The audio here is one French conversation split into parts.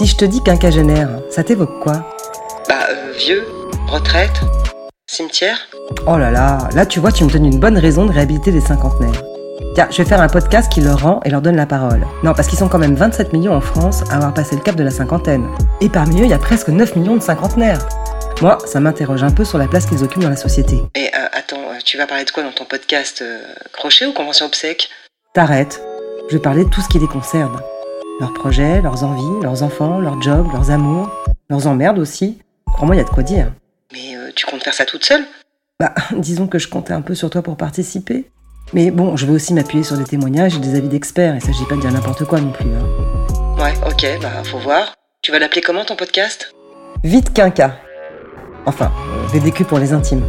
Si je te dis quinquagénaire, ça t'évoque quoi Bah, euh, vieux, retraite, cimetière. Oh là là, là tu vois, tu me donnes une bonne raison de réhabiliter les cinquantenaires. Tiens, je vais faire un podcast qui leur rend et leur donne la parole. Non, parce qu'ils sont quand même 27 millions en France à avoir passé le cap de la cinquantaine. Et parmi eux, il y a presque 9 millions de cinquantenaires. Moi, ça m'interroge un peu sur la place qu'ils occupent dans la société. Et euh, attends, euh, tu vas parler de quoi dans ton podcast euh, Crochet ou convention obsèque? T'arrêtes. Je vais parler de tout ce qui les concerne. Leurs projets, leurs envies, leurs enfants, leurs jobs, leurs amours, leurs emmerdes aussi. Crois-moi, il y a de quoi dire. Mais euh, tu comptes faire ça toute seule? Bah, disons que je comptais un peu sur toi pour participer. Mais bon, je vais aussi m'appuyer sur des témoignages et des avis d'experts. Il s'agit pas de dire n'importe quoi non plus. Hein. Ouais, ok, bah faut voir. Tu vas l'appeler comment ton podcast? Vite quinca. Enfin, euh, VDQ pour les intimes.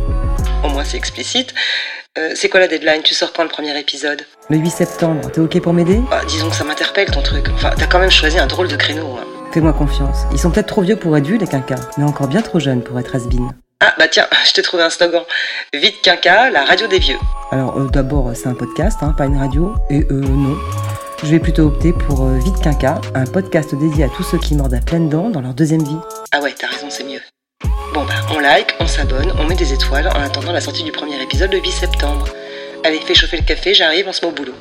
Au moins c'est explicite. Euh, c'est quoi la deadline? Tu sors quand le premier épisode? Le 8 septembre, t'es ok pour m'aider? Bah disons que ça m'interpelle ton truc. Enfin, t'as quand même choisi un drôle de créneau. hein. Fais-moi confiance. Ils sont peut-être trop vieux pour être vus, les quinquas, mais encore bien trop jeunes pour être has Ah bah tiens, je t'ai trouvé un slogan. Vite quinca, la radio des vieux. Alors euh, d'abord, euh, c'est un podcast, hein, pas une radio. Et euh, non. Je vais plutôt opter pour euh, Vite Quinca, un podcast dédié à tous ceux qui mordent à pleines dents dans leur deuxième vie. Ah ouais, t'as raison, c'est mieux. On like, on s'abonne, on met des étoiles en attendant la sortie du premier épisode le 8 septembre. Allez, fais chauffer le café, j'arrive, on se met au boulot.